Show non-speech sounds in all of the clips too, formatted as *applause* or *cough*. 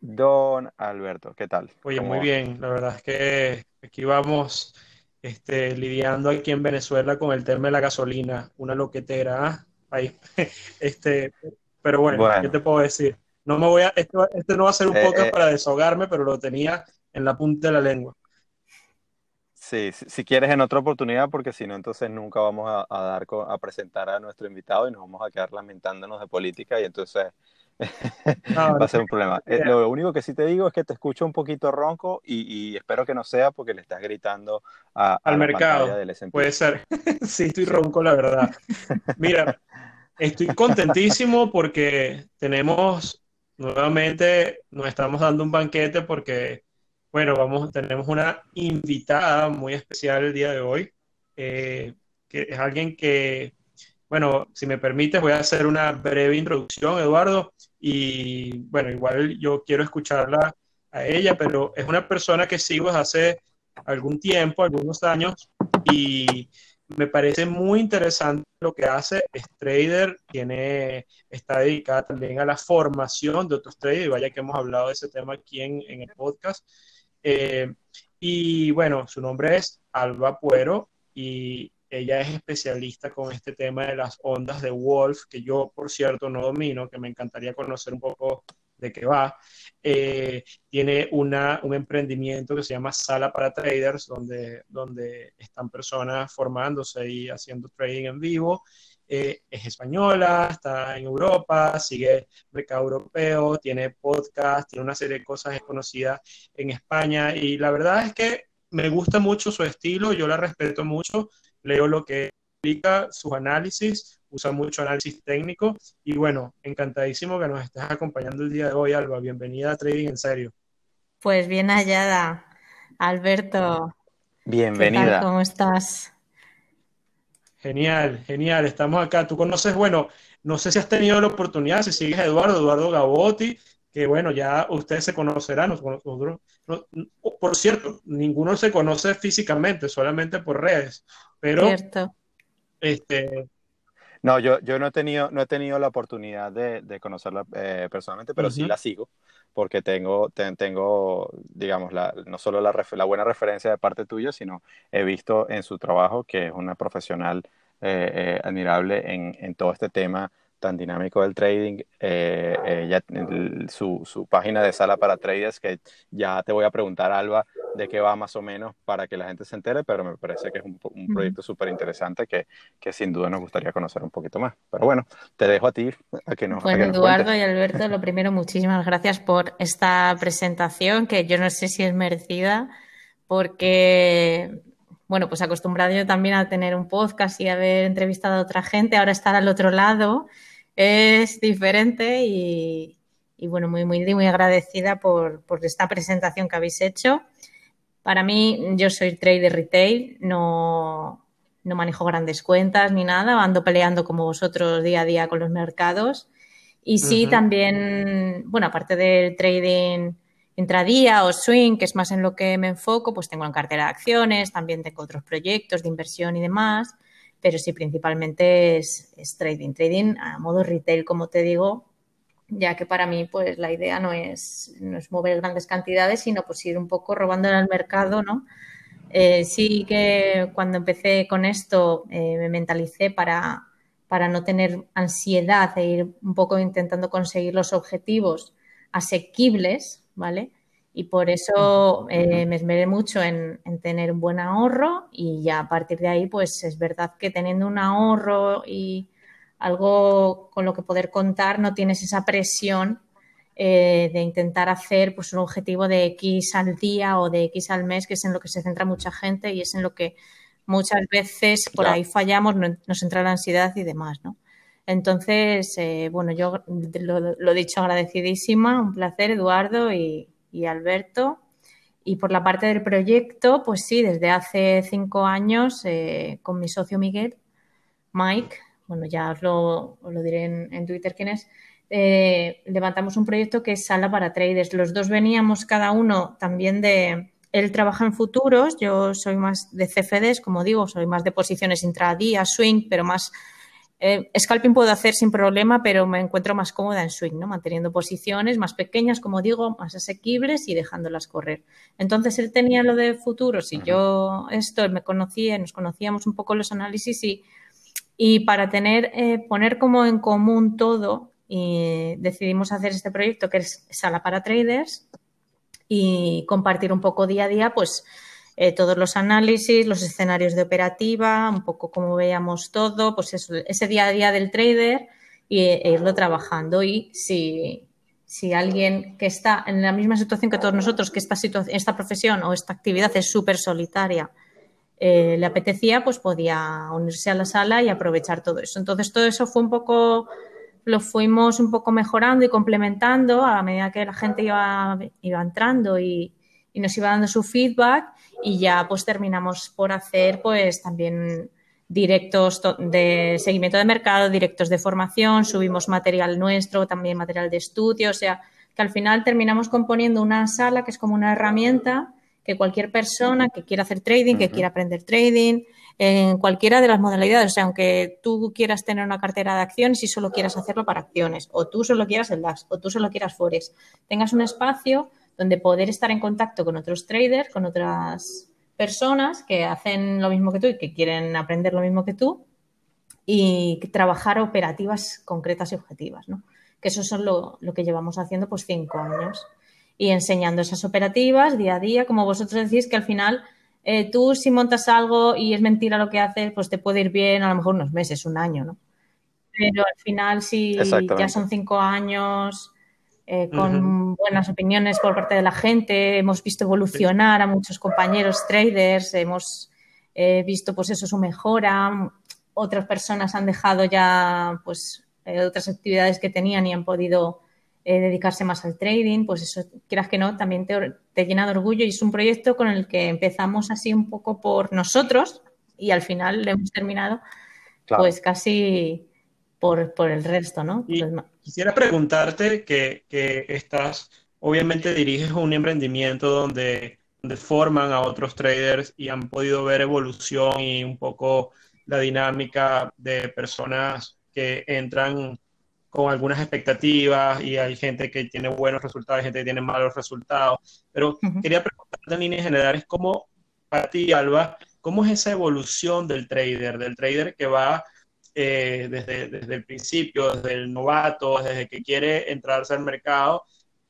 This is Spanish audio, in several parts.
Don Alberto, ¿qué tal? Oye, muy bien, la verdad es que aquí vamos este, lidiando aquí en Venezuela con el tema de la gasolina, una loquetera, ¿ah? Ahí. *laughs* Este, pero bueno, ¿qué te puedo decir? No me voy a, este, no va a ser un eh, podcast eh. para desahogarme, pero lo tenía en la punta de la lengua. Sí, si, quieres en otra oportunidad, porque si no, entonces nunca vamos a, a, dar a presentar a nuestro invitado y nos vamos a quedar lamentándonos de política y entonces *laughs* va a ser un problema. Eh, lo único que sí te digo es que te escucho un poquito ronco y, espero que no sea porque le estás gritando al mercado. Puede ser. *laughs* sí, estoy ronco, la verdad. Mira, estoy contentísimo porque tenemos nuevamente, nos estamos dando un banquete porque, bueno, vamos, tenemos una invitada muy especial el día de hoy, eh, que es alguien que bueno, si me permites, voy a hacer una breve introducción, Eduardo, y bueno, igual yo quiero escucharla a ella, pero es una persona que sigo desde hace algún tiempo, algunos años, y me parece muy interesante lo que hace. Es trader, tiene, está dedicada también a la formación de otros traders, y vaya que hemos hablado de ese tema aquí en, el podcast. Eh, y bueno, su nombre es Alba Puero y ella es especialista con este tema de las ondas de Wolf, que yo, por cierto, no domino, que me encantaría conocer un poco de qué va. Eh, tiene una, un emprendimiento que se llama Sala para Traders, donde, donde están personas formándose y haciendo trading en vivo. Eh, es española, está en Europa, sigue mercado europeo, tiene podcast, tiene una serie de cosas desconocidas en España y la verdad es que me gusta mucho su estilo, yo la respeto mucho leo lo que explica, sus análisis, usa mucho análisis técnico y bueno, encantadísimo que nos estés acompañando el día de hoy, Alba. Bienvenida a Trading en Serio. Pues bien hallada, Alberto. Bienvenida. ¿Cómo estás? Genial, genial. Estamos acá. Tú conoces, bueno, no sé si has tenido la oportunidad, si sigues a Eduardo, Eduardo Gabotti, que bueno, ya ustedes se conocerán, nosotros, por cierto, ninguno se conoce físicamente, solamente por redes, pero Cierto. este no, yo, yo no he tenido, no he tenido la oportunidad de, conocerla eh, personalmente, pero sí la sigo, porque tengo, tengo digamos, la, no solo la, la, buena referencia de parte tuya, sino he visto en su trabajo que es una profesional eh, eh, admirable en, en, todo este tema tan dinámico del trading, eh, eh, su, su, página de sala para traders, que ya te voy a preguntar, Alba, de qué va más o menos para que la gente se entere, pero me parece que es un, un proyecto súper interesante que, que, sin duda nos gustaría conocer un poquito más. Pero bueno, te dejo a ti a que nos Bueno, Eduardo y Alberto, lo primero, muchísimas gracias por esta presentación, que yo no sé si es merecida, porque bueno, pues acostumbrado yo también a tener un podcast y haber entrevistado a otra gente, ahora estar al otro lado es diferente y, bueno, muy, muy, muy agradecida por, esta presentación que habéis hecho. Para mí, yo soy trader retail, no, no manejo grandes cuentas ni nada, ando peleando como vosotros día a día con los mercados. Y sí, también, bueno, aparte del trading intradía o swing, que es más en lo que me enfoco, pues tengo en cartera de acciones, también tengo otros proyectos de inversión y demás pero sí, principalmente es, trading. Trading a modo retail, como te digo, ya que para mí pues la idea no es, no es mover grandes cantidades, sino pues ir un poco robando en el mercado, ¿no? Eh, sí que cuando empecé con esto eh, me mentalicé para, para no tener ansiedad e ir un poco intentando conseguir los objetivos asequibles, ¿vale? Y por eso eh, me esmeré mucho en, tener un buen ahorro y ya a partir de ahí, pues es verdad que teniendo un ahorro y algo con lo que poder contar, no tienes esa presión eh, de intentar hacer pues, un objetivo de X al día o de X al mes, que es en lo que se centra mucha gente y es en lo que muchas veces por ahí fallamos, nos entra la ansiedad y demás, ¿no? Entonces, eh, bueno, yo lo, lo, he dicho agradecidísima, un placer, Eduardo y, y Alberto. Y por la parte del proyecto, pues sí, desde hace cinco años eh, con mi socio Miguel, Mike, bueno, ya os lo, diré en, Twitter quién es, eh, levantamos un proyecto que es Sala para Traders. Los dos veníamos cada uno también de... Él trabaja en futuros, yo soy más de CFDs, como digo, soy más de posiciones intradía, swing, pero más eh, scalping puedo hacer sin problema, pero me encuentro más cómoda en swing, ¿no? Manteniendo posiciones más pequeñas, como digo, más asequibles y dejándolas correr. Entonces él tenía lo de futuros y yo esto, él me conocía, nos conocíamos un poco los análisis y, y para tener, eh, poner como en común todo, y decidimos hacer este proyecto que es Sala para Traders y compartir un poco día a día, pues eh, todos los análisis, los escenarios de operativa, un poco cómo veíamos todo, pues ese día a día del trader y, e irlo trabajando. Y si, si alguien que está en la misma situación que todos nosotros, que esta, esta profesión o esta actividad es súper solitaria, eh, le apetecía, pues podía unirse a la sala y aprovechar todo eso. Entonces, todo eso fue un poco, lo fuimos un poco mejorando y complementando a medida que la gente iba, iba entrando y, y nos iba dando su feedback y ya pues terminamos por hacer pues también directos de seguimiento de mercado, directos de formación, subimos material nuestro, también material de estudio, o sea, que al final terminamos componiendo una sala que es como una herramienta que cualquier persona que quiera hacer trading, que quiera aprender trading, en cualquiera de las modalidades, o sea, aunque tú quieras tener una cartera de acciones y solo quieras hacerlo para acciones, o tú solo quieras el DAX, o tú solo quieras Forex, tengas un espacio donde poder estar en contacto con otros traders, con otras personas que hacen lo mismo que tú y que quieren aprender lo mismo que tú y trabajar operativas concretas y objetivas, ¿no? Que eso es lo, que llevamos haciendo pues cinco años y enseñando esas operativas día a día, como vosotros decís que al final eh, tú si montas algo y es mentira lo que haces, pues te puede ir bien a lo mejor unos meses, un año, ¿no? Pero al final si ya son cinco años eh, con buenas opiniones por parte de la gente, hemos visto evolucionar a muchos compañeros traders, hemos eh, visto pues eso su mejora, otras personas han dejado ya pues eh, otras actividades que tenían y han podido dedicarse más al trading, pues eso, quieras que no, también te, llena de orgullo y es un proyecto con el que empezamos así un poco por nosotros y al final lo hemos terminado pues casi por, por, el resto, ¿no? Quisiera preguntarte que, que, estás, obviamente diriges un emprendimiento donde, donde forman a otros traders y han podido ver evolución y un poco la dinámica de personas que entran con algunas expectativas y hay gente que tiene buenos resultados, y gente que tiene malos resultados. Pero quería preguntarte en líneas generales, ¿cómo para ti, Alba, cómo es esa evolución del trader, del trader que va eh, desde, desde, el principio, desde el novato, desde que quiere entrarse al mercado,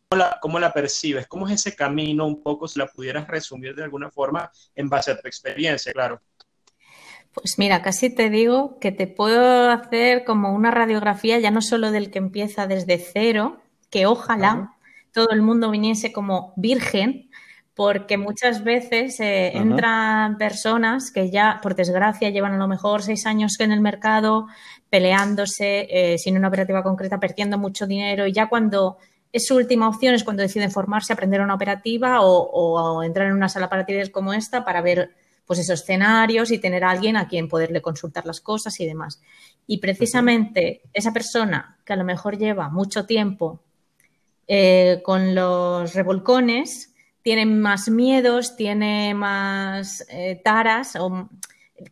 ¿cómo la, ¿cómo la, percibes? ¿Cómo es ese camino un poco, si la pudieras resumir de alguna forma en base a tu experiencia, claro? Pues mira, casi te digo que te puedo hacer como una radiografía ya no solo del que empieza desde cero, que ojalá todo el mundo viniese como virgen, porque muchas veces eh, entran personas que ya, por desgracia, llevan a lo mejor seis años en el mercado peleándose, eh, sin una operativa concreta, perdiendo mucho dinero y ya cuando es su última opción es cuando deciden formarse, aprender una operativa o, entrar en una sala para traders como esta para ver pues esos escenarios y tener a alguien a quien poderle consultar las cosas y demás. Y precisamente esa persona que a lo mejor lleva mucho tiempo eh, con los revolcones, tiene más miedos, tiene más eh, taras, o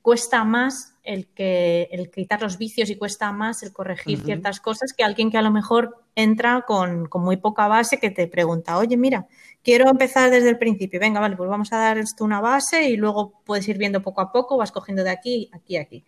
cuesta más el, que, el quitar los vicios y cuesta más el corregir ciertas cosas que alguien que a lo mejor entra con, muy poca base que te pregunta, oye, mira, quiero empezar desde el principio, venga, vale, pues vamos a dar esto una base y luego puedes ir viendo poco a poco, vas cogiendo de aquí, aquí, aquí.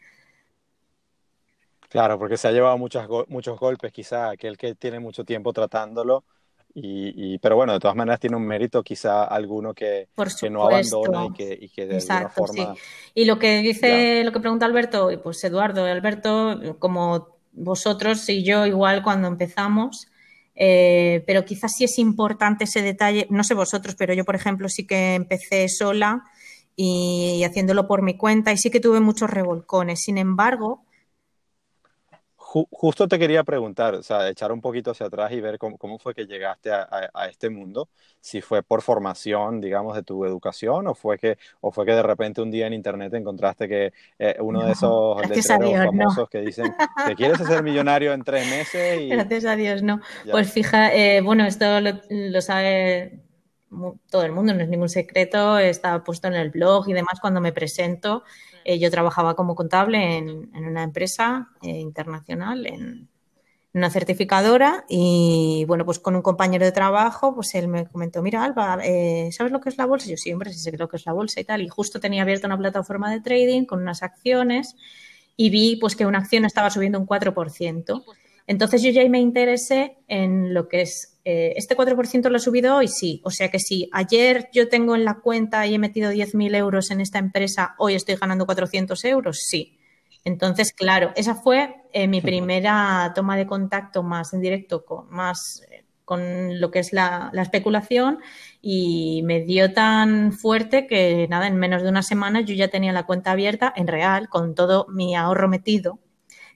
Claro, porque se ha llevado muchos golpes, quizá aquel que tiene mucho tiempo tratándolo Y, pero bueno, de todas maneras tiene un mérito quizá alguno que, que no abandona y que, y que de Exacto, forma... Sí. Y lo que dice, lo que pregunta Alberto, pues Eduardo, Alberto, como vosotros y yo igual cuando empezamos, eh, pero quizás sí es importante ese detalle, no sé vosotros, pero yo por ejemplo sí que empecé sola y haciéndolo por mi cuenta y sí que tuve muchos revolcones. Sin embargo, justo te quería preguntar, o sea, echar un poquito hacia atrás y ver cómo, fue que llegaste a, este mundo, si fue por formación, digamos, de tu educación o fue que, o fue que de repente un día en internet encontraste que eh, uno de esos letreros famosos que dicen que quieres ser millonario en tres meses. Y... Gracias a Dios, no. Pues fija, eh, bueno, esto lo, sabe todo el mundo, no es ningún secreto, está puesto en el blog y demás cuando me presento. Eh, yo trabajaba como contable en, una empresa eh, internacional, en, una certificadora y bueno, pues con un compañero de trabajo, pues él me comentó, mira Alba, eh, ¿sabes lo que es la bolsa? yo siempre sí sé lo que es la bolsa y tal. Y justo tenía abierta una plataforma de trading con unas acciones y vi pues que una acción estaba subiendo un 4%. Entonces yo ya me interesé en lo que es, eh, este 4% lo he subido hoy, sí. O sea que si ayer yo tengo en la cuenta y he metido 10.000 euros en esta empresa, hoy estoy ganando 400 euros, sí. Entonces, claro, esa fue eh, mi primera toma de contacto más en directo con, más, eh, con lo que es la, la, especulación y me dio tan fuerte que nada, en menos de una semana yo ya tenía la cuenta abierta en real con todo mi ahorro metido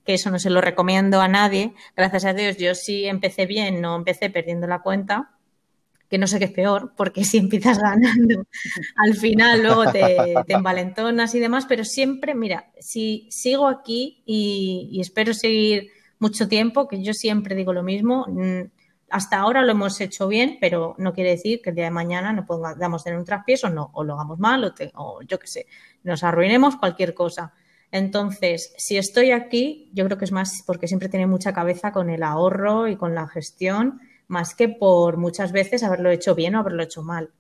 que eso no se lo recomiendo a nadie. Gracias a Dios, yo sí empecé bien, no empecé perdiendo la cuenta, que no sé qué es peor, porque si empiezas ganando, *laughs* al final luego te, envalentonas y demás, pero siempre, mira, si sigo aquí y, espero seguir mucho tiempo, que yo siempre digo lo mismo, mm, hasta ahora lo hemos hecho bien, pero no quiere decir que el día de mañana no podamos tener un traspiés o no, o lo hagamos mal, o, o yo qué sé, nos arruinemos cualquier cosa. Entonces, si estoy aquí, yo creo que es más porque siempre tiene mucha cabeza con el ahorro y con la gestión, más que por muchas veces haberlo hecho bien o haberlo hecho mal.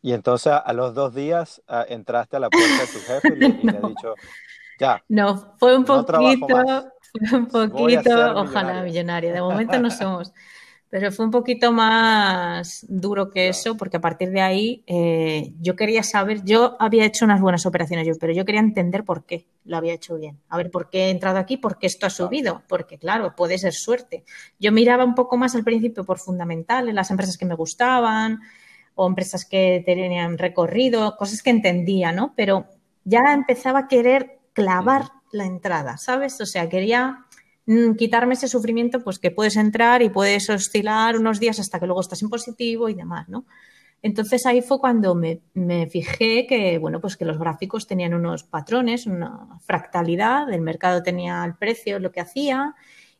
Y entonces a los dos días ah, entraste a la puerta de tu jefe y, le, *laughs* has dicho, ya. No, fue un poquito, fue un poquito, ojalá millonario. De momento no somos. *laughs* Pero fue un poquito más duro que eso, porque a partir de ahí eh, yo quería saber, yo había hecho unas buenas operaciones yo, pero yo quería entender por qué lo había hecho bien. A ver, ¿por qué he entrado aquí? ¿Por qué esto ha subido? Porque claro, puede ser suerte. Yo miraba un poco más al principio por fundamentales, las empresas que me gustaban o empresas que tenían recorrido, cosas que entendía, ¿no? Pero ya empezaba a querer clavar la entrada, ¿sabes? O sea, quería quitarme ese sufrimiento, pues que puedes entrar y puedes oscilar unos días hasta que luego estás en positivo y demás, ¿no? Entonces ahí fue cuando me, fijé que, bueno, pues que los gráficos tenían unos patrones, una fractalidad, el mercado tenía el precio, lo que hacía,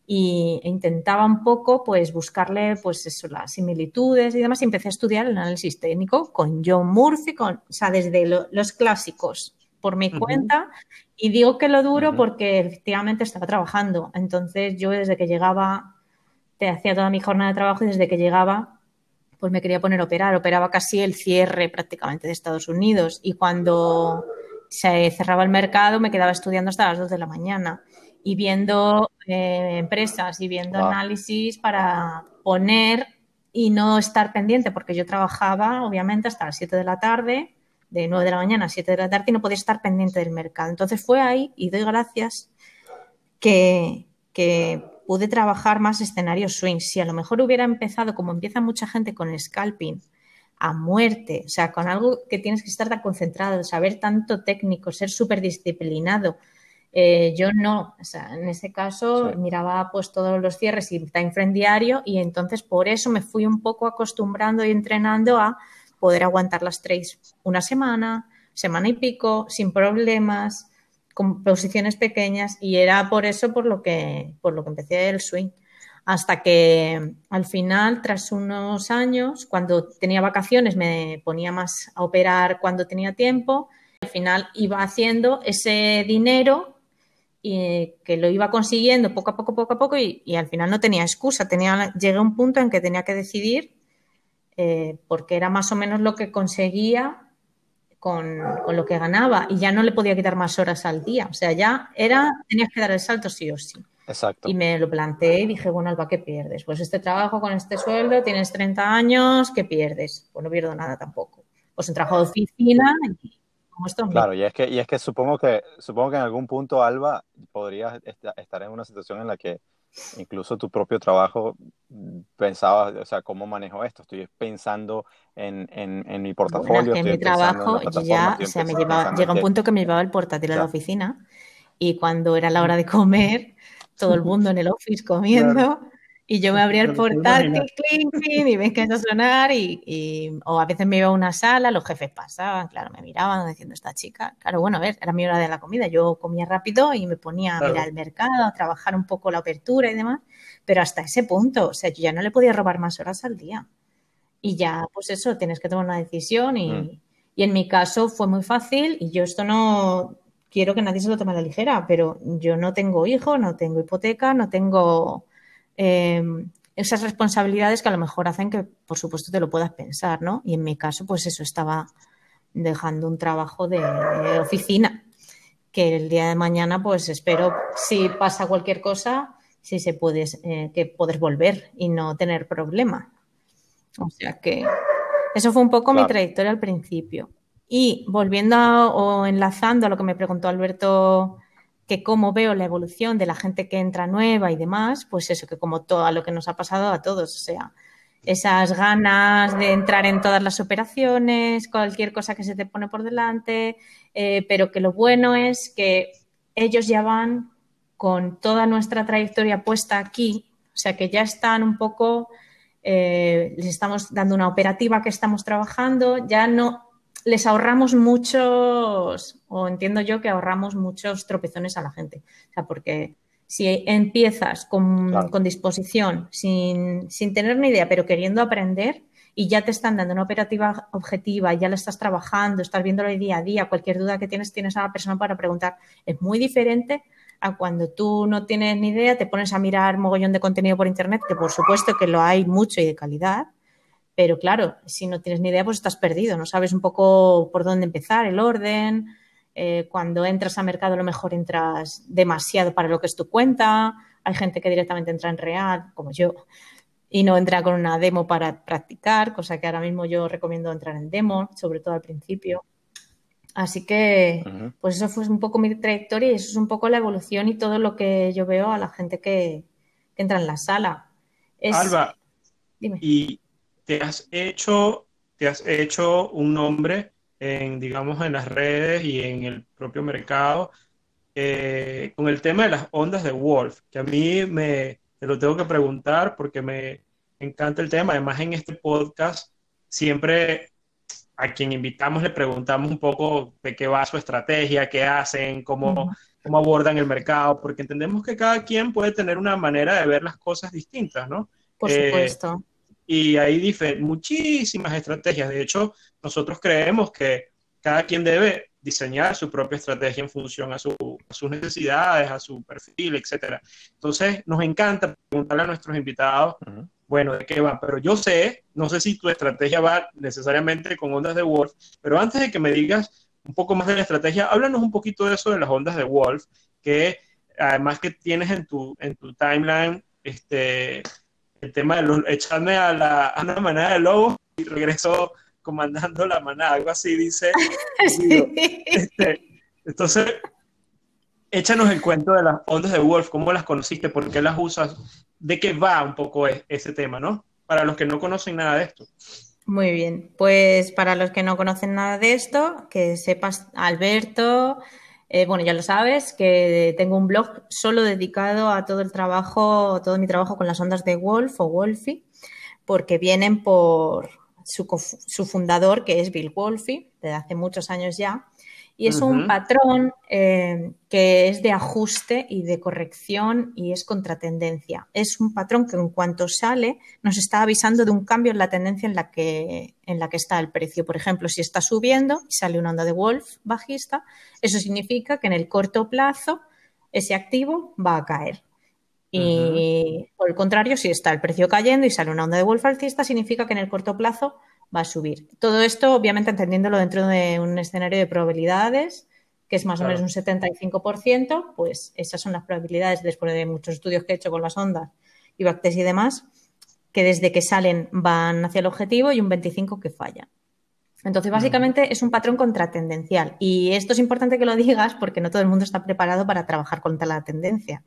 y, e intentaba un poco, pues, buscarle, pues eso, las similitudes y demás, y empecé a estudiar el análisis técnico con John Murphy, con, o sea, desde los clásicos por mi cuenta y digo que lo duro porque efectivamente estaba trabajando. Entonces yo desde que llegaba, te hacía toda mi jornada de trabajo y desde que llegaba, pues me quería poner a operar. Operaba casi el cierre prácticamente de Estados Unidos y cuando se cerraba el mercado me quedaba estudiando hasta las 2 de la mañana y viendo eh, empresas y viendo análisis para poner y no estar pendiente porque yo trabajaba obviamente hasta las 7 de la tarde de 9 de la mañana a 7 de la tarde y no podía estar pendiente del mercado. Entonces fue ahí, y doy gracias, que, pude trabajar más escenarios swings. Si a lo mejor hubiera empezado, como empieza mucha gente, con scalping, a muerte, o sea, con algo que tienes que estar tan concentrado, saber tanto técnico, ser súper disciplinado. Eh, yo no, o sea, en ese caso miraba pues todos los cierres y time frame diario y entonces por eso me fui un poco acostumbrando y entrenando a poder aguantar las trades una semana, semana y pico, sin problemas, con posiciones pequeñas y era por eso por lo que, por lo que empecé el swing. Hasta que al final, tras unos años, cuando tenía vacaciones, me ponía más a operar cuando tenía tiempo. Al final iba haciendo ese dinero y que lo iba consiguiendo poco a poco, poco a poco y, y, al final no tenía excusa. Tenía, llegué a un punto en que tenía que decidir eh, porque era más o menos lo que conseguía con, con, lo que ganaba y ya no le podía quitar más horas al día. O sea, ya era, tenías que dar el salto sí o sí. Exacto. Y me lo planteé y dije, bueno, Alba, ¿qué pierdes? Pues este trabajo con este sueldo, tienes 30 años, ¿qué pierdes? Pues no pierdo nada tampoco. Pues un trabajo de oficina y como esto. Claro, y es que, y es que supongo que supongo que en algún punto, Alba, podrías estar en una situación en la que incluso tu propio trabajo mm, pensabas, o sea, ¿cómo manejo esto? Estoy pensando en, en, mi portafolio. Bueno, en mi trabajo ya, o sea, me llevaba, llega un punto que me llevaba el portátil a la oficina y cuando era la hora de comer, todo el mundo en el office comiendo. Y yo me abría el portátil, y ves que a sonar, y, o a veces me iba a una sala, los jefes pasaban, claro, me miraban diciendo esta chica. Claro, bueno, a ver, era mi hora de la comida, yo comía rápido y me ponía a mirar el mercado, a trabajar un poco la apertura y demás, pero hasta ese punto, o sea, yo ya no le podía robar más horas al día. Y ya, pues eso, tienes que tomar una decisión y, mm. y en mi caso fue muy fácil y yo esto no, quiero que nadie se lo tome a la ligera, pero yo no tengo hijo, no tengo hipoteca, no tengo Em, esas responsabilidades que a lo mejor hacen que, por supuesto, te lo puedas pensar, ¿no? Y en mi caso, pues eso, estaba dejando un trabajo de, oficina, que el día de mañana, pues espero, si pasa cualquier cosa, si se puede, eh, que poder volver y no tener problema. O sea que eso fue un poco mi trayectoria al principio. Y volviendo o enlazando a lo que me preguntó Alberto que cómo veo la evolución de la gente que entra nueva y demás, pues eso, que como todo lo que nos ha pasado a todos, o sea, esas ganas de entrar en todas las operaciones, cualquier cosa que se te pone por delante, eh, pero que lo bueno es que ellos ya van con toda nuestra trayectoria puesta aquí, o sea, que ya están un poco, eh, les estamos dando una operativa que estamos trabajando, ya no les ahorramos muchos, o entiendo yo que ahorramos muchos tropezones a la gente. O sea, porque si empiezas con, disposición, sin, tener ni idea, pero queriendo aprender, y ya te están dando una operativa objetiva, ya la estás trabajando, estás viéndolo día a día, cualquier duda que tienes, tienes a la persona para preguntar. Es muy diferente a cuando tú no tienes ni idea, te pones a mirar mogollón de contenido por internet, que por supuesto que lo hay mucho y de calidad, pero claro, si no tienes ni idea, pues estás perdido, no sabes un poco por dónde empezar, el orden. Eh, cuando entras a mercado, a lo mejor entras demasiado para lo que es tu cuenta. Hay gente que directamente entra en real, como yo, y no entra con una demo para practicar, cosa que ahora mismo yo recomiendo entrar en demo, sobre todo al principio. Así que, pues eso fue un poco mi trayectoria y eso es un poco la evolución y todo lo que yo veo a la gente que, entra en la sala. Alba, dime. Y te has hecho, te has hecho un nombre en, digamos, en las redes y en el propio mercado eh, con el tema de las ondas de Wolf, que a mí me, te lo tengo que preguntar porque me encanta el tema. Además, en este podcast siempre a quien invitamos le preguntamos un poco de qué va su estrategia, qué hacen, cómo, cómo abordan el mercado, porque entendemos que cada quien puede tener una manera de ver las cosas distintas, ¿no? Por supuesto. Y hay muchísimas estrategias. De hecho, nosotros creemos que cada quien debe diseñar su propia estrategia en función a, sus necesidades, a su perfil, etc. Entonces, nos encanta preguntarle a nuestros invitados, bueno, ¿de qué va? Pero yo sé, no sé si tu estrategia va necesariamente con ondas de Wolf, pero antes de que me digas un poco más de la estrategia, háblanos un poquito de eso de las ondas de Wolf, que además que tienes en tu, en tu timeline, este, el tema de los, echarme a, la, a una manada de lobos y regreso comandando la manada, algo así dice. *laughs* Este, entonces, échanos el cuento de las ondas de Wolf, cómo las conociste, por qué las usas, de qué va un poco e, ese tema, ¿no? Para los que no conocen nada de esto. Muy bien, pues para los que no conocen nada de esto, que sepas, Alberto, eh, bueno, ya lo sabes, que tengo un blog solo dedicado a todo el trabajo, todo mi trabajo con las ondas de Wolf o Wolfie, porque vienen por su, su fundador, que es Bill Wolfie, desde hace muchos años ya, y es un patrón eh, que es de ajuste y de corrección y es contratendencia. Es un patrón que en cuanto sale nos está avisando de un cambio en la tendencia en la que, en la que está el precio. Por ejemplo, si está subiendo y sale una onda de Wolf bajista, eso significa que en el corto plazo ese activo va a caer. Y por el contrario, si está el precio cayendo y sale una onda de Wolf alcista, significa que en el corto plazo va a subir. Todo esto, obviamente, entendiéndolo dentro de un escenario de probabilidades que es más o menos un 75%, pues esas son las probabilidades, después de muchos estudios que he hecho con las ondas y bacterias y demás, que desde que salen van hacia el objetivo y un 25% que fallan. Entonces, básicamente es un patrón contratendencial. Y esto es importante que lo digas porque no todo el mundo está preparado para trabajar contra la tendencia.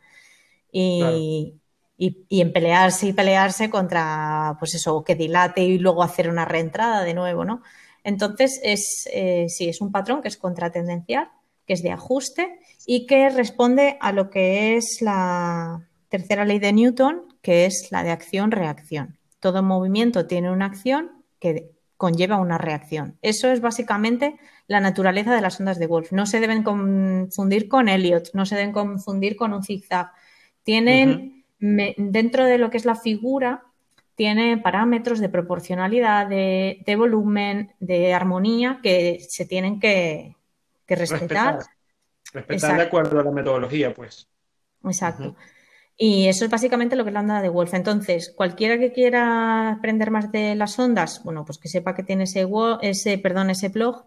Y, en pelearse y pelearse contra, pues eso, que dilate y luego hacer una reentrada de nuevo, ¿no? Entonces, es, eh, sí, es un patrón que es contratendencial, que es de ajuste y que responde a lo que es la tercera ley de Newton, que es la de acción-reacción. Todo movimiento tiene una acción que conlleva una reacción. Eso es básicamente la naturaleza de las ondas de Wolf. No se deben confundir con Elliot, no se deben confundir con un zigzag. Tienen, dentro de lo que es la figura, tiene parámetros de proporcionalidad, de, volumen, de armonía que se tienen que, respetar. Respetar, de acuerdo a la metodología, pues. Exacto. Y eso es básicamente lo que es la onda de Wolf. Entonces, cualquiera que quiera aprender más de las ondas, bueno, pues que sepa que tiene ese, ese, perdón, ese blog,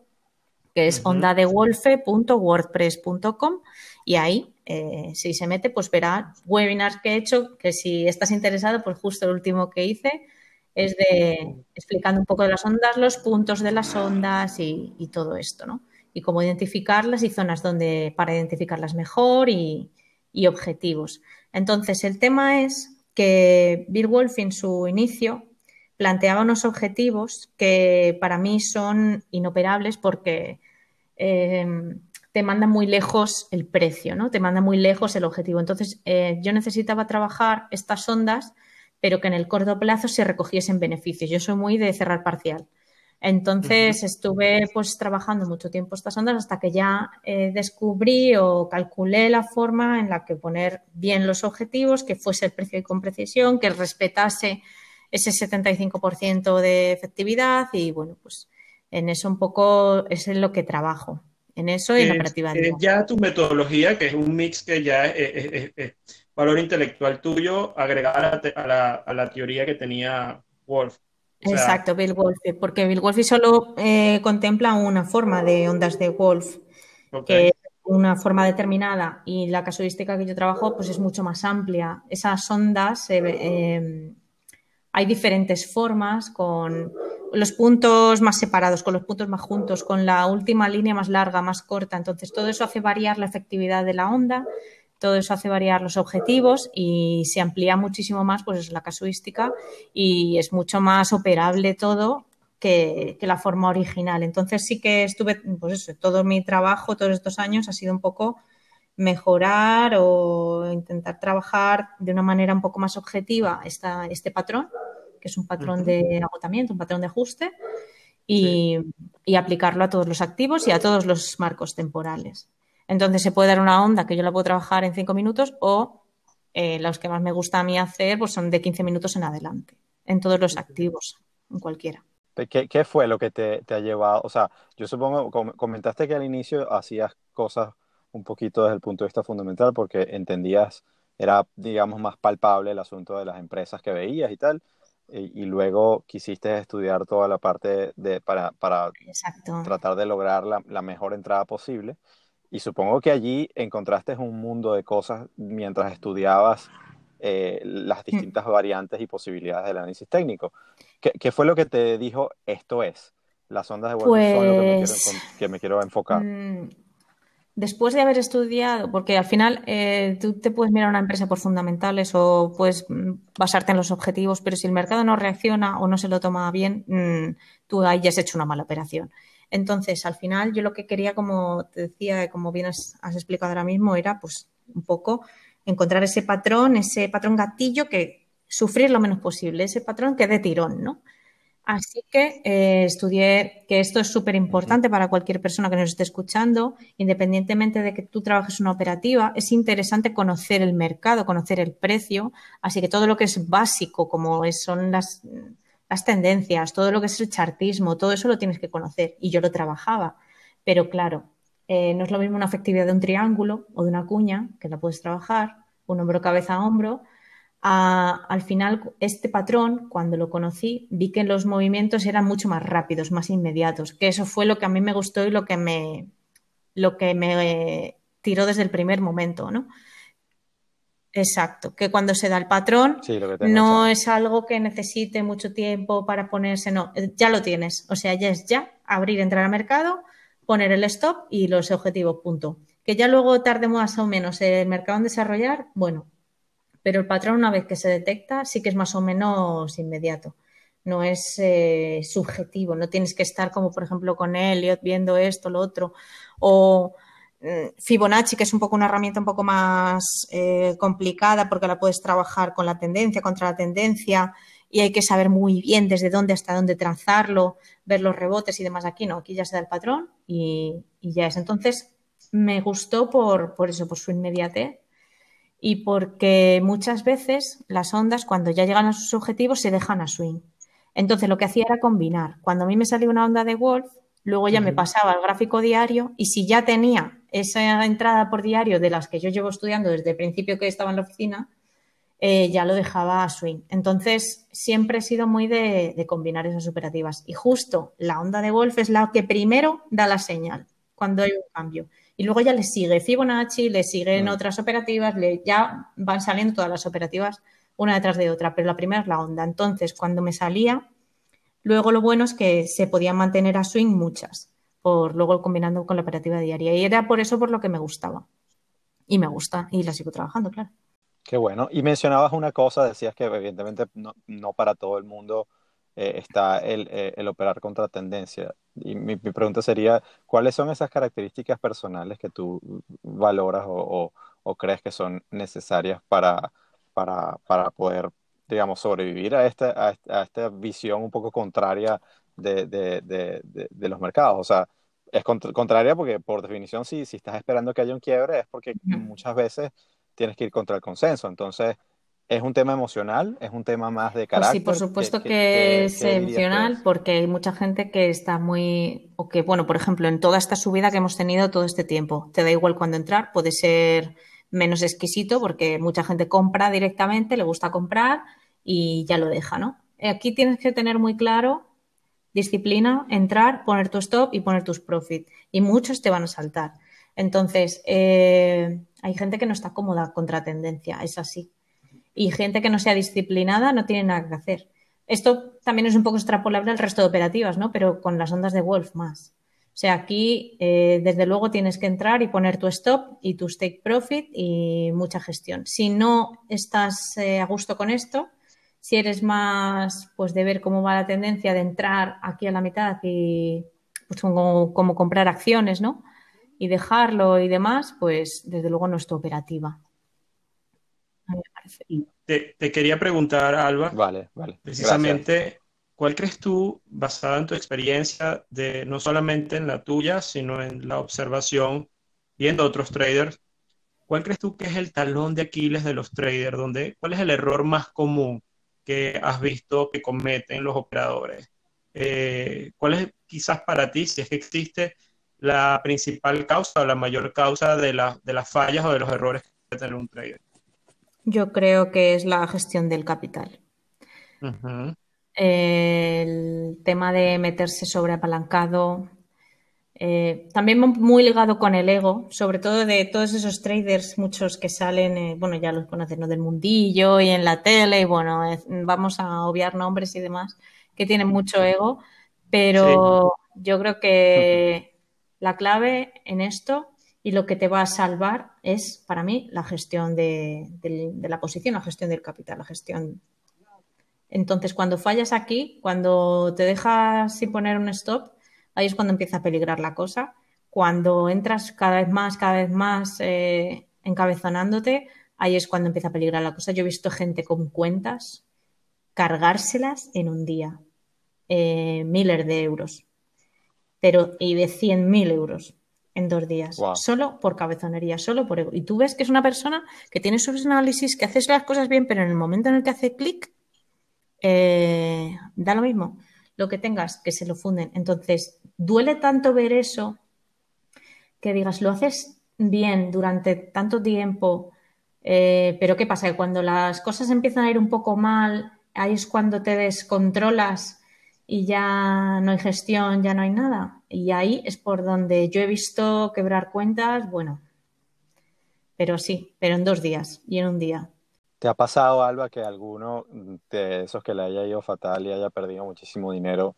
que es ondadewolfe.wordpress.com y ahí, eh, si se mete, pues verá webinars que he hecho, que si estás interesado, pues justo el último que hice es de explicando un poco de las ondas, los puntos de las ondas y, todo esto, ¿no? Y cómo identificarlas y zonas donde para identificarlas mejor y, objetivos. Entonces, el tema es que Bill Wolf en su inicio planteaba unos objetivos que para mí son inoperables porque eh, te manda muy lejos el precio, ¿no? Te manda muy lejos el objetivo. Entonces, eh, yo necesitaba trabajar estas ondas, pero que en el corto plazo se recogiesen beneficios. Yo soy muy de cerrar parcial. Entonces estuve pues trabajando mucho tiempo estas ondas hasta que ya eh, descubrí o calculé la forma en la que poner bien los objetivos, que fuese el precio y con precisión, que respetase ese 75% de efectividad y bueno, pues en eso un poco es en lo que trabajo, en eso y en la operativa. ya tu metodología, que es un mix que ya es, valor intelectual tuyo agregada a la, a la teoría que tenía Wolf. Exacto, Bill Wolfe, porque Bill Wolfe solo eh, contempla una forma de ondas de Wolf, que es una forma determinada, y la casuística que yo trabajo pues es mucho más amplia. Esas ondas, em, hay diferentes formas, con los puntos más separados, con los puntos más juntos, con la última línea más larga, más corta. Entonces, todo eso hace variar la efectividad de la onda todo eso hace variar los objetivos y se amplía muchísimo más pues es la casuística y es mucho más operable todo que, la forma original. Entonces sí que estuve, pues eso, todo mi trabajo todos estos años ha sido un poco mejorar o intentar trabajar de una manera un poco más objetiva esta, este patrón, que es un patrón de agotamiento, un patrón de ajuste, y, y aplicarlo a todos los activos y a todos los marcos temporales. Entonces se puede dar una onda que yo la puedo trabajar en cinco minutos o eh, los que más me gusta a mí hacer pues son de 15 minutos en adelante, en todos los activos, en cualquiera. ¿Qué, fue lo que te, ha llevado? O sea, yo supongo, comentaste que al inicio hacías cosas un poquito desde el punto de vista fundamental porque entendías, era, digamos, más palpable el asunto de las empresas que veías y tal, y, luego quisiste estudiar toda la parte de, para, para tratar de lograr la, la, mejor entrada posible. Y supongo que allí encontraste un mundo de cosas mientras estudiabas eh, las mm. distintas variantes y posibilidades del análisis técnico. ¿Qué, fue lo que te dijo esto es? Las ondas de vuelo son lo que me, quiero, pues, que me quiero enfocar. Mm, después de haber estudiado, porque al final eh, tú te puedes mirar a una empresa por fundamentales o puedes mm, basarte en los objetivos, pero si el mercado no reacciona o no se lo toma bien, tú ahí ya has hecho una mala operación. Entonces, al final, yo lo que quería, como te decía, como bien has, explicado ahora mismo, era pues un poco encontrar ese patrón, ese patrón gatillo que sufrir lo menos posible, ese patrón que dé tirón, ¿no? Así que eh, estudié que esto es súper importante para cualquier persona que nos esté escuchando, independientemente de que tú trabajes una operativa, es interesante conocer el mercado, conocer el precio, así que todo lo que es básico, como son las, las tendencias, todo lo que es el chartismo, todo eso lo tienes que conocer. Y yo lo trabajaba. Pero claro, eh, no es lo mismo una efectividad de un triángulo o de una cuña, que la puedes trabajar, un hombro cabeza a hombro. Al final, este patrón, cuando lo conocí, vi que los movimientos eran mucho más rápidos, más inmediatos, que eso fue lo que a mí me gustó y lo que me, lo que me tiró desde el primer momento, ¿no? Exacto, que cuando se da el patrón no es algo que necesite mucho tiempo para ponerse, no, eh, ya lo tienes, o sea, ya es ya abrir, entrar al mercado, poner el stop y los objetivos, punto. Que ya luego tarde más o menos el mercado en desarrollar, bueno, pero el patrón una vez que se detecta sí que es más o menos inmediato, no es eh, subjetivo, no tienes que estar como por ejemplo con Elliot viendo esto, lo otro, o Mm, Fibonacci, que es un poco una herramienta un poco más eh, complicada porque la puedes trabajar con la tendencia, contra la tendencia, y hay que saber muy bien desde dónde hasta dónde trazarlo, ver los rebotes y demás. Aquí no, aquí ya se da el patrón y, ya es. Entonces, me gustó por, por eso, por su inmediatez y porque muchas veces las ondas, cuando ya llegan a sus objetivos, se dejan a swing. Entonces, lo que hacía era combinar. Cuando a mí me salió una onda de Wolf, luego ya me pasaba al gráfico diario y si ya tenía esa entrada por diario de las que yo llevo estudiando desde el principio que estaba en la oficina, eh, ya lo dejaba a swing. Entonces, siempre he sido muy de, combinar esas operativas. Y justo la onda de Wolf es la que primero da la señal cuando hay un cambio. Y luego ya le sigue Fibonacci, le siguen mm. otras operativas, le, ya van saliendo todas las operativas una detrás de otra, pero la primera es la onda. Entonces, cuando me salía, luego lo bueno es que se podían mantener a swing muchas por luego combinando con la operativa diaria. Y era por eso por lo que me gustaba. Y me gusta, y la sigo trabajando, claro. Qué bueno. Y mencionabas una cosa, decías que evidentemente no, para todo el mundo eh, está eh, el, operar contra tendencia. Y mi, pregunta sería, ¿cuáles son esas características personales que tú valoras o, crees que son necesarias para, para, para poder, digamos, sobrevivir a esta, a esta visión un poco contraria de, de, de, los mercados. O sea, es contraria porque por definición si, si estás esperando que haya un quiebre es porque muchas veces tienes que ir contra el consenso. Entonces, ¿es un tema emocional? ¿Es un tema más de carácter? Pues sí, por supuesto que, es emocional porque hay mucha gente que está muy... o que, bueno, por ejemplo, en toda esta subida que hemos tenido todo este tiempo, te da igual cuando entrar, puede ser menos exquisito porque mucha gente compra directamente, le gusta comprar y ya lo deja, ¿no? Aquí tienes que tener muy claro disciplina, entrar, poner tu stop y poner tus profit. Y muchos te van a saltar. Entonces, eh, hay gente que no está cómoda contra tendencia, es así. Y gente que no sea disciplinada no tiene nada que hacer. Esto también es un poco extrapolable al resto de operativas, ¿no? Pero con las ondas de Wolf más. O sea, aquí, eh, desde luego, tienes que entrar y poner tu stop y tu stake profit y mucha gestión. Si no estás eh, a gusto con esto, si eres más pues de ver cómo va la tendencia de entrar aquí a la mitad y pues como, comprar acciones, ¿no? Y dejarlo y demás, pues desde luego no es tu operativa. Te, quería preguntar, Alba, vale, vale. precisamente, ¿cuál crees tú, basada en tu experiencia, de no solamente en la tuya, sino en la observación, viendo otros traders, ¿cuál crees tú que es el talón de Aquiles de los traders? Donde, ¿Cuál es el error más común? que has visto que cometen los operadores? Eh, ¿Cuál es quizás para ti, si es que existe, la principal causa o la mayor causa de, de las fallas o de los errores que puede tener un trader? Yo creo que es la gestión del capital. El tema de meterse sobre apalancado, eh, también muy ligado con el ego, sobre todo de todos esos traders, muchos que salen, eh, bueno, ya los conocen, ¿no? Del mundillo y en la tele, y bueno, vamos a obviar nombres y demás, que tienen mucho ego, pero yo creo que la clave en esto y lo que te va a salvar es, para mí, la gestión de, la posición, la gestión del capital, la gestión. Entonces, cuando fallas aquí, cuando te dejas sin poner un stop, ahí es cuando empieza a peligrar la cosa. Cuando entras cada vez más, cada vez más eh, encabezonándote, ahí es cuando empieza a peligrar la cosa. Yo he visto gente con cuentas cargárselas en un día, eh, miles de euros, pero y de 100.000 euros en dos días, solo por cabezonería, solo por ego. Y tú ves que es una persona que tiene sus análisis, que hace las cosas bien, pero en el momento en el que hace clic, eh, da lo mismo lo que tengas, que se lo funden. Entonces, duele tanto ver eso que digas, lo haces bien durante tanto tiempo, eh, pero ¿qué pasa? Que cuando las cosas empiezan a ir un poco mal, ahí es cuando te descontrolas y ya no hay gestión, ya no hay nada. Y ahí es por donde yo he visto quebrar cuentas, bueno, pero sí, pero en dos días y en un día. ¿Te ha pasado, Alba, que alguno de esos que le haya ido fatal y haya perdido muchísimo dinero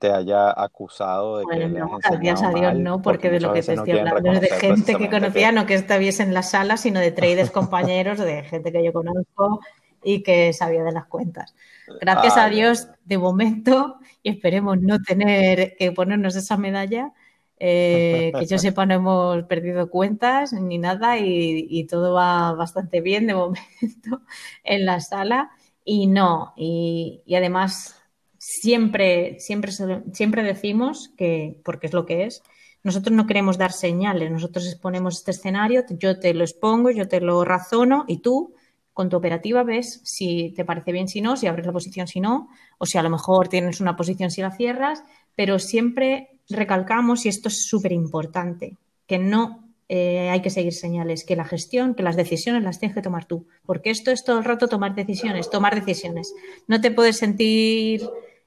te haya acusado de que le has gracias a Dios no, porque, de lo que te estoy hablando es de gente que conocía, no que estuviese en la sala, sino de traders compañeros, de gente que yo conozco y que sabía de las cuentas. Gracias a Dios, de momento, y esperemos no tener que ponernos esa medalla, eh, que yo sepa no hemos perdido cuentas ni nada y, y, todo va bastante bien de momento *laughs* en la sala. Y no, y, y además siempre, siempre, siempre decimos que, porque es lo que es, nosotros no queremos dar señales, nosotros exponemos este escenario, yo te lo expongo, yo te lo razono y tú con tu operativa ves si te parece bien, si no, si abres la posición, si no, o si a lo mejor tienes una posición si la cierras, pero siempre recalcamos, y esto es súper importante, que no eh, hay que seguir señales, que la gestión, que las decisiones las tienes que tomar tú, porque esto es todo el rato tomar decisiones, tomar decisiones. No te puedes sentir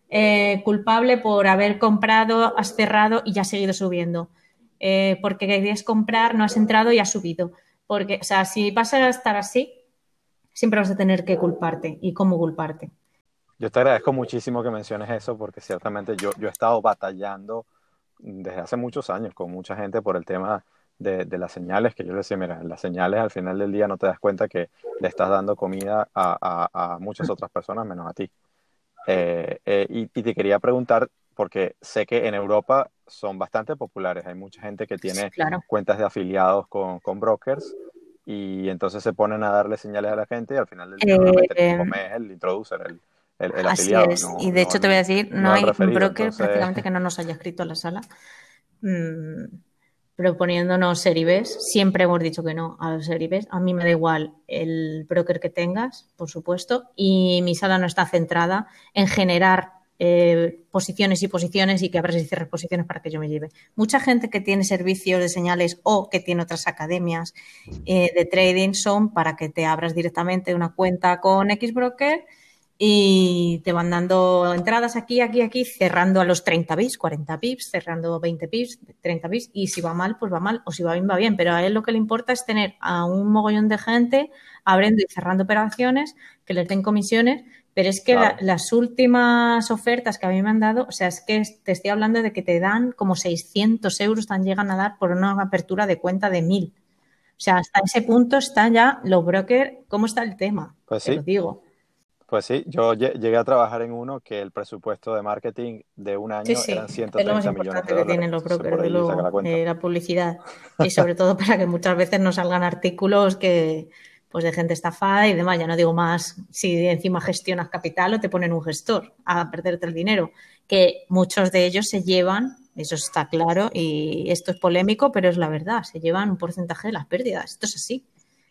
eh, culpable por haber comprado, has cerrado y ya has seguido subiendo. Eh, porque querías comprar, no has entrado y has subido. Porque, o sea, si vas a estar así, siempre vas a tener que culparte. ¿Y cómo culparte? Yo te agradezco muchísimo que menciones eso porque ciertamente yo, yo he estado batallando desde hace muchos años con mucha gente por el tema de, las señales, que yo le decía, mira, las señales al final del día no te das cuenta que le estás dando comida a muchas otras personas menos a ti. Eh, eh, y, te quería preguntar, porque sé que en Europa son bastante populares, hay mucha gente que tiene cuentas de afiliados con, con, brokers y entonces se ponen a darle señales a la gente y al final del día eh, es el introducer, el, el, así afiliado. Es. y de hecho te voy a decir, no, hay un broker prácticamente que no nos haya escrito a la sala. Mm, proponiéndonos seribes, siempre hemos dicho que no a los seribes. A mí me da igual el broker que tengas, por supuesto, y mi sala no está centrada en generar eh, posiciones y posiciones y que abras y cierres posiciones para que yo me lleve. Mucha gente que tiene servicios de señales o que tiene otras academias eh, de trading son para que te abras directamente una cuenta con X broker y te van dando entradas aquí, aquí, aquí, cerrando a los 30 bits, 40 bits, cerrando 20 bits, 30 bits, y si va mal, pues va mal, o si va bien, va bien, pero a él lo que le importa es tener a un mogollón de gente abriendo y cerrando operaciones, que les den comisiones, pero es que las últimas ofertas que a mí me han dado, o sea, es que te estoy hablando de que te dan como 600 euros, tan llegan a dar por una apertura de cuenta de 1000. O sea, hasta ese punto está ya los brokers, ¿cómo está el tema? Pues sí. digo. Pues sí, yo llegué a trabajar en uno que el presupuesto de marketing de un año eran 130 es lo más importante que tienen los brokers, de la, eh, la, publicidad. Y sobre todo para que muchas veces no salgan artículos que pues de gente estafada y demás. Ya no digo más si encima gestionas capital o te ponen un gestor a perderte el dinero, que muchos de ellos se llevan, eso está claro, y esto es polémico, pero es la verdad, se llevan un porcentaje de las pérdidas. Esto es así.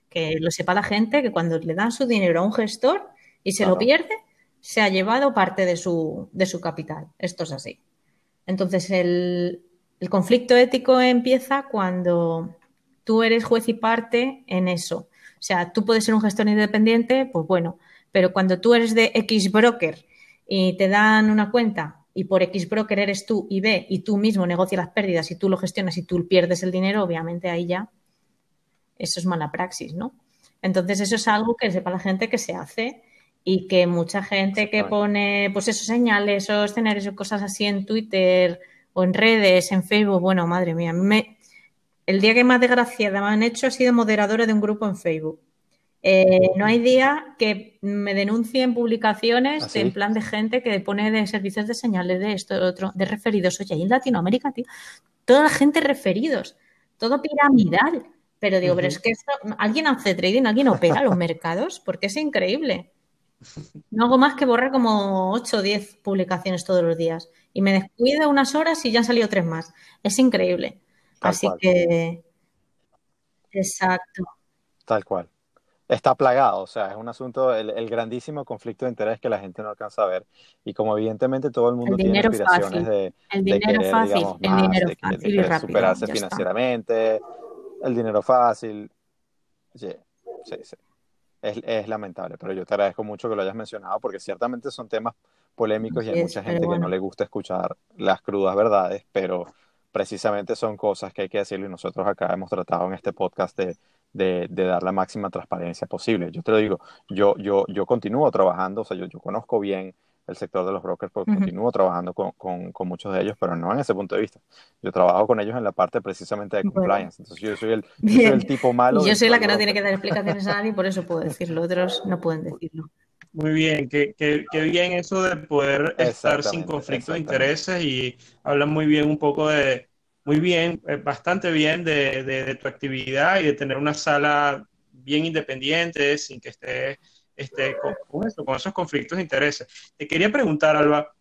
Que lo sepa la gente que cuando le dan su dinero a un gestor, y se lo pierde, se ha llevado parte de su, de su capital. Esto es así. Entonces, el, el conflicto ético empieza cuando tú eres juez y parte en eso. O sea, tú puedes ser un gestor independiente, pues bueno, pero cuando tú eres de X broker y te dan una cuenta y por X broker eres tú y B y tú mismo negocias las pérdidas y tú lo gestionas y tú pierdes el dinero, obviamente ahí ya eso es mala praxis, ¿no? Entonces eso es algo que sepa la gente que se hace y que mucha gente que pone pues esos señales o escenarios o cosas así en Twitter o en redes, en Facebook, bueno, madre mía, me, el día que más desgraciada me han hecho ha sido moderadora de un grupo en Facebook. Eh, no hay día que me denuncien publicaciones ¿Ah, en plan de gente que pone de servicios de señales de esto, de otro, de referidos. Oye, ahí en Latinoamérica, tío, toda la gente referidos, todo piramidal. Pero digo, pero es que alguien hace trading, alguien opera los mercados, porque es increíble. No hago más que borrar como 8 o 10 publicaciones todos los días. Y me descuido unas horas y ya han salido tres más. Es increíble. Así que. Exacto. Tal cual. Está plagado, o sea, es un asunto, el, grandísimo conflicto de interés que la gente no alcanza a ver. Y como evidentemente todo el mundo tiene aspiraciones de, el dinero fácil, el dinero fácil y rápido, superarse financieramente, el dinero fácil. Sí, sí, sí es, lamentable, pero yo te agradezco mucho que lo hayas mencionado porque ciertamente son temas polémicos y hay mucha gente que no le gusta escuchar las crudas verdades, pero precisamente son cosas que hay que decirlo y nosotros acá hemos tratado en este podcast de, de, dar la máxima transparencia posible. Yo te lo digo, yo, yo, yo continúo trabajando, o sea, yo, yo conozco bien el sector de los brokers porque continúo trabajando con, con, con, muchos de ellos, pero no en ese punto de vista. Yo trabajo con ellos en la parte precisamente de compliance. Entonces yo soy el, yo soy el tipo malo. Y yo soy la que no tiene que dar explicaciones a nadie, por eso puedo *laughs* decirlo. Otros no pueden decirlo. Muy bien, qué, qué, qué bien eso de poder estar sin conflicto de intereses y hablan muy bien un poco de, muy bien, eh, bastante bien de, de, de tu actividad y de tener una sala bien independiente, sin que esté este, con, eso, con esos conflictos de intereses. Te quería preguntar, Alba,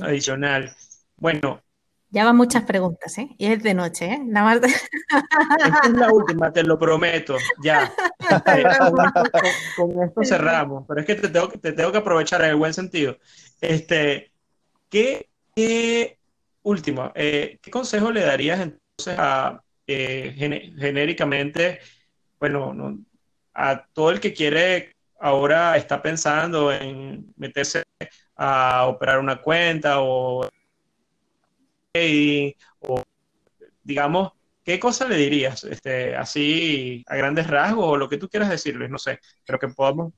adicional. Bueno. Ya van muchas preguntas, ¿eh? Y es de noche, ¿eh? Nada más. Esta es la última, te lo prometo. Ya. *laughs* con, esto cerramos. Pero es que te tengo, te tengo que aprovechar en el buen sentido. Este, ¿qué, último, eh, ¿qué consejo le darías entonces a eh, genéricamente, bueno, a todo el que quiere ahora está pensando en meterse a operar una cuenta o, o digamos, ¿qué cosa le dirías? Este, así a grandes rasgos o lo que tú quieras decirles, no sé, pero que podamos.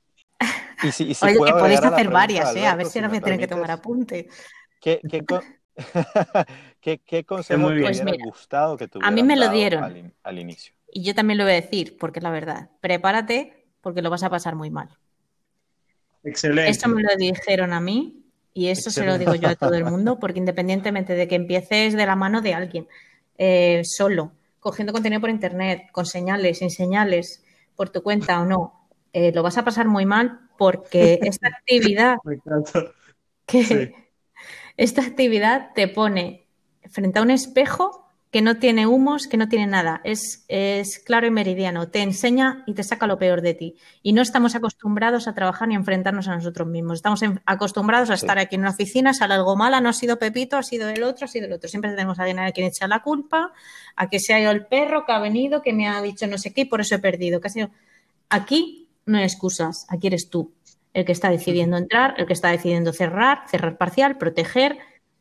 Y si, y Oye, que podéis hacer varias, ¿eh? a ver si ahora me tienen que tomar apunte. ¿Qué, qué, *laughs* *laughs* ¿Qué, qué consejo te pues hubiera gustado que A mí me lo dieron al, al inicio? Y yo también lo voy a decir, porque es la verdad. Prepárate porque lo vas a pasar muy mal. Excelente. Esto me lo dijeron a mí y eso se lo digo yo a todo el mundo, porque independientemente de que empieces de la mano de alguien, eh, solo, cogiendo contenido por internet, con señales, sin señales, por tu cuenta o no, eh, lo vas a pasar muy mal porque esta actividad, *laughs* que, esta actividad te pone frente a un espejo que no tiene humos, que no tiene nada. Es, es, claro y meridiano. Te enseña y te saca lo peor de ti. Y no estamos acostumbrados a trabajar ni a enfrentarnos a nosotros mismos. Estamos acostumbrados a estar aquí en una oficina, sale algo mala, no ha sido Pepito, ha sido el otro, ha sido el otro. Siempre tenemos a alguien a quien echar la culpa, a que se ha ido el perro, que ha venido, que me ha dicho no sé qué y por eso he perdido. Que ha sido... Aquí no hay excusas, aquí eres tú el que está decidiendo entrar, el que está decidiendo cerrar, cerrar parcial, proteger,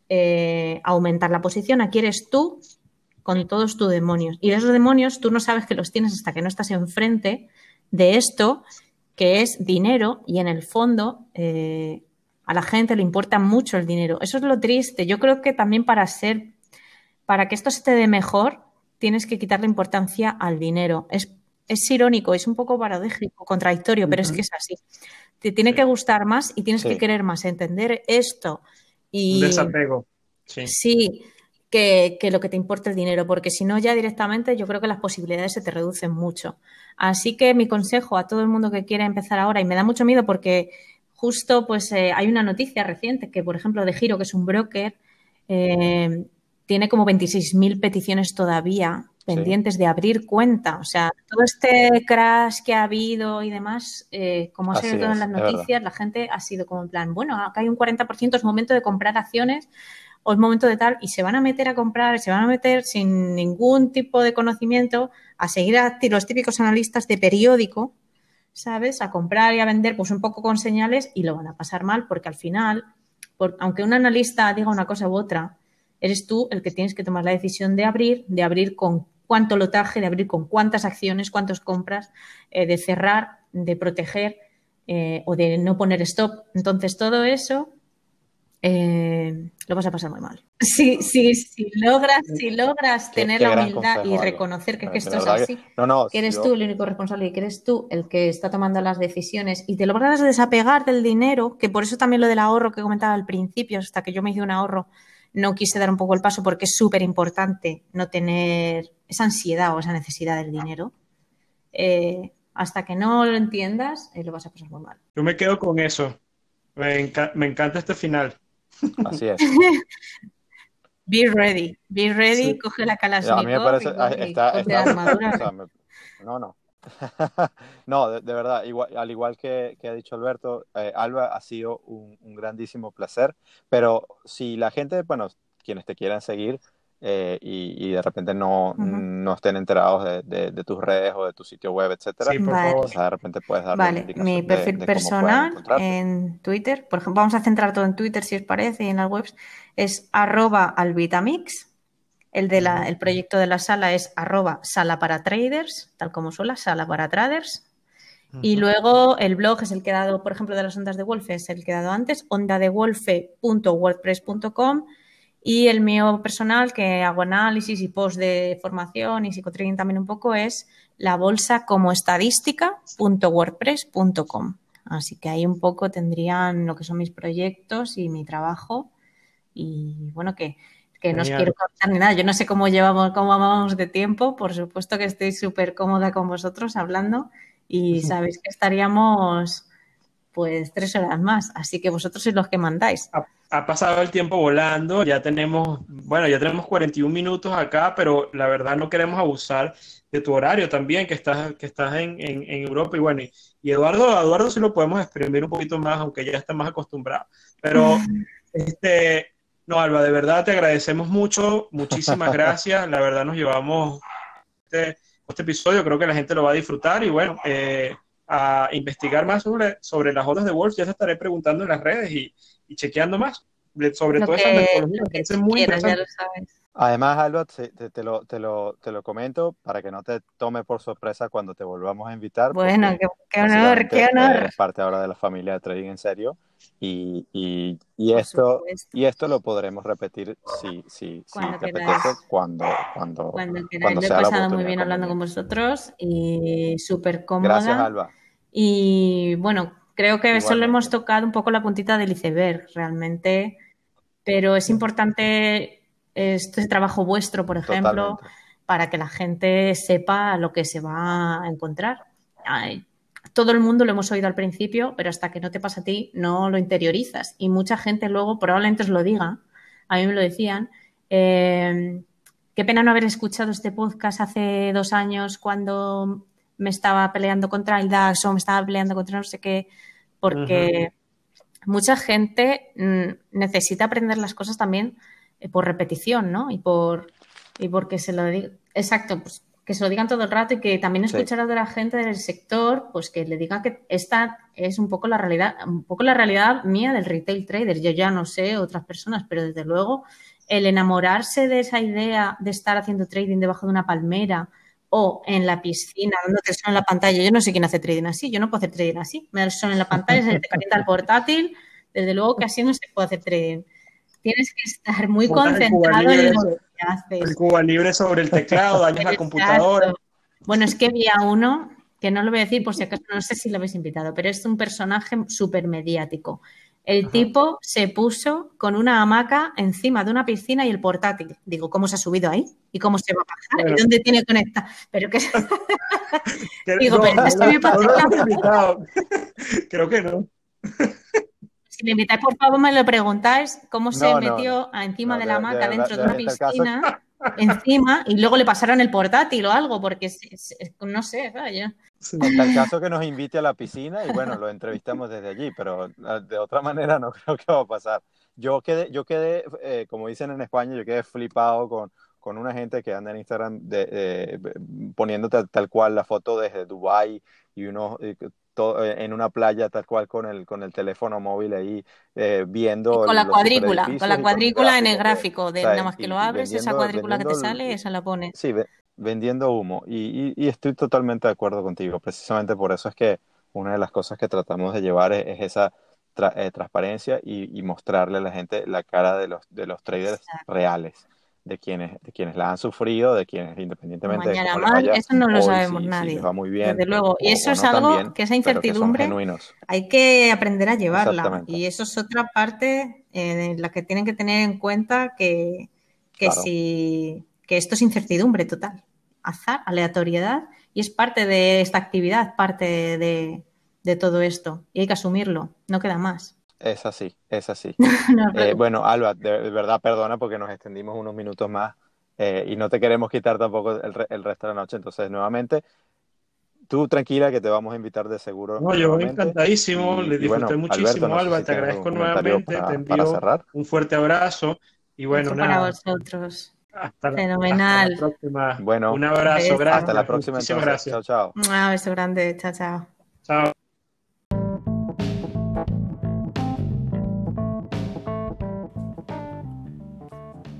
eh, aumentar la posición. Aquí eres tú con todos tus demonios. Y esos demonios tú no sabes que los tienes hasta que no estás enfrente de esto, que es dinero, y en el fondo eh, a la gente le importa mucho el dinero. Eso es lo triste. Yo creo que también para ser, para que esto se te dé mejor, tienes que quitarle importancia al dinero. Es, es irónico, es un poco paradójico, contradictorio, pero es que es así. Te tiene que gustar más y tienes que querer más, entender esto. Y, Desapego. Sí. sí que, lo que te importa el dinero, porque si no ya directamente yo creo que las posibilidades se te reducen mucho. Así que mi consejo a todo el mundo que quiera empezar ahora, y me da mucho miedo porque justo pues eh, hay una noticia reciente que, por ejemplo, de Giro, que es un broker, eh, tiene como 26.000 peticiones todavía pendientes de abrir cuenta. O sea, todo este crash que ha habido y demás, eh, como ha sido todo en las noticias, la gente ha sido como en plan, bueno, acá hay un 40%, es momento de comprar acciones o es momento de tal, y se van a meter a comprar, se van a meter sin ningún tipo de conocimiento a seguir a los típicos analistas de periódico, ¿sabes? A comprar y a vender, pues un poco con señales y lo van a pasar mal porque al final, aunque un analista diga una cosa u otra, eres tú el que tienes que tomar la decisión de abrir, de abrir con cuánto lotaje, de abrir con cuántas acciones, cuántas compras, eh, de cerrar, de proteger eh, o de no poner stop. Entonces, todo eso eh, lo vas a pasar muy mal. Si, logras, si logras tener la humildad y reconocer que, esto es así, que, eres tú el único responsable y que eres tú el que está tomando las decisiones y te logras desapegar del dinero, que por eso también lo del ahorro que comentaba al principio, hasta que yo me hice un ahorro, no quise dar un poco el paso porque es súper importante no tener esa ansiedad o esa necesidad del dinero. Eh, hasta que no lo entiendas, eh, lo vas a pasar muy mal. Yo me quedo con eso. me encanta este final. Así es. *laughs* Be ready, be ready, coge la Kalashnikov. A mí me parece, ah, está, está, no, no. *laughs* no, de, verdad, igual, al igual que, que, ha dicho Alberto, eh, Alba ha sido un, un, grandísimo placer, pero si la gente, bueno, quienes te quieran seguir, eh, y, de repente no, no estén enterados de, tus redes o de tu sitio web, etcétera. Sí, por favor. de repente puedes dar Vale, mi perfil personal en Twitter, por ejemplo, vamos a centrar todo en Twitter si os parece y en las webs, es arroba albitamix. El, de la, el proyecto de la sala es arroba sala para traders, tal como suena, sala para traders. Y luego el blog es el que he dado, por ejemplo, de las ondas de Wolfe, es el que he dado antes, ondadewolfe.wordpress.com y el mío personal, que hago análisis y post de formación y psicotrading también un poco, es la bolsa como estadística.wordpress.com. Así que ahí un poco tendrían lo que son mis proyectos y mi trabajo. Y bueno, que, que no os quiero contar ni nada. Yo no sé cómo llevamos, cómo vamos de tiempo. Por supuesto que estoy súper cómoda con vosotros hablando y *laughs* sabéis que estaríamos pues tres horas más. Así que vosotros sois los que mandáis. Ha, pasado el tiempo volando, ya tenemos, bueno, ya tenemos 41 minutos acá, pero la verdad no queremos abusar de tu horario también, que estás, que estás en, Europa. Y bueno, y, Eduardo, Eduardo sí lo podemos exprimir un poquito más, aunque ya está más acostumbrado. Pero, *laughs* este, no, Alba, de verdad te agradecemos mucho, muchísimas *laughs* gracias. La verdad nos llevamos este, este episodio, creo que la gente lo va a disfrutar y bueno, eh, a investigar más sobre, sobre las ondas de Wolf, ya te estaré preguntando en las redes y, chequeando más sobre todo esa metodología, que es muy interesante. Además, Alba, te, te, lo, te, lo, te lo comento para que no te tome por sorpresa cuando te volvamos a invitar. Bueno, qué, honor, qué honor. Eres parte ahora de la familia de Trading en Serio. Y, y, y esto, y esto lo podremos repetir si, si, cuando te apetece, cuando, cuando, cuando, cuando Lo he pasado muy bien hablando con vosotros y súper cómoda. Gracias, Alba. Y bueno, creo que solo hemos tocado un poco la puntita del iceberg, realmente. Pero es importante este trabajo vuestro, por ejemplo, para que la gente sepa lo que se va a encontrar. todo el mundo lo hemos oído al principio, pero hasta que no te pasa a ti, no lo interiorizas. Y mucha gente luego probablemente os lo diga, a mí me lo decían. Eh, qué pena no haber escuchado este podcast hace dos años cuando me estaba peleando contra el DAX o me estaba peleando contra no sé qué, porque mucha gente mm, necesita aprender las cosas también eh, por repetición, ¿no? Y por y porque se lo diga, exacto, pues que se lo digan todo el rato y que también escuchar a la gente del sector, pues que le diga que esta es un poco la realidad, un poco la realidad mía del retail trader. Yo ya no sé otras personas, pero desde luego el enamorarse de esa idea de estar haciendo trading debajo de una palmera o en la piscina, dándote el sol en la pantalla. Yo no sé quién hace trading así, yo no puedo hacer trading así. Me da el sol en la pantalla, se te calienta el portátil. Desde luego que así no se puede hacer trading tienes que estar muy concentrado en lo que haces. El Cuba libre sobre el teclado, dañas la computadora. Bueno, es que había uno que no lo voy a decir por si acaso, no sé si lo habéis invitado, pero es un personaje súper mediático. El tipo se puso con una hamaca encima de una piscina y el portátil. Digo, ¿cómo se ha subido ahí? ¿Y cómo se va a bajar? ¿Y dónde tiene conectado? Pero que... *laughs* Digo, pero es que me *laughs* Creo que no si me invitáis, por favor, me lo preguntáis cómo se metió encima de la hamaca dentro de, una piscina, encima, y luego le pasaron el portátil o algo, porque no sé, vaya. En tal caso que nos invite a la piscina y bueno, lo entrevistamos desde allí, pero ah, de otra manera no *laughs* creo que va a pasar. Yo quedé, yo quedé eh, como dicen en España, yo quedé flipado con, con una gente que anda en Instagram de, poniendo tal, cual la foto desde Dubai y unos eh, en una playa tal cual con el, con el teléfono móvil ahí eh, viendo. con la cuadrícula, con la cuadrícula en el gráfico, de nada más que lo abres, esa cuadrícula que te sale, esa la pones. Sí, vendiendo humo. Y, y, estoy totalmente de acuerdo contigo. Precisamente por eso es que una de las cosas que tratamos de llevar es, esa eh, transparencia y, y, mostrarle a la gente la cara de los, de los traders reales de quienes, de quienes la han sufrido, de quienes independientemente de cómo eso no lo sabemos nadie. va muy bien. Desde luego. Y eso es algo que esa incertidumbre hay que aprender a llevarla. Y eso es otra parte eh, en la que tienen que tener en cuenta que, que si que esto es incertidumbre total. Azar, aleatoriedad, y es parte de esta actividad, parte de, de todo esto. Y hay que asumirlo, no queda más. Es así, es así. *laughs* Eh, bueno, Alba, de, verdad perdona porque nos extendimos unos minutos más eh, y no te queremos quitar tampoco el, el, resto de la noche. Entonces, nuevamente, tú tranquila que te vamos a invitar de seguro. No, yo encantadísimo, le disfruté muchísimo, Alba, te agradezco nuevamente, te envío un fuerte abrazo y bueno, nada. Para vosotros. Hasta la, Fenomenal. próxima. Bueno, un abrazo, gracias. Hasta la próxima. Muchísimas gracias. Chao, chao. Un beso grande. Chao, chao. Chao.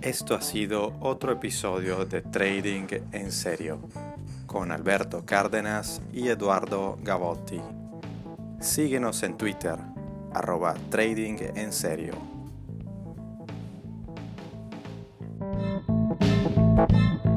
Esto ha sido otro episodio de Trading en Serio con Alberto Cárdenas y Eduardo Gavotti. Síguenos en Twitter, arroba Trading en Serio. Bye.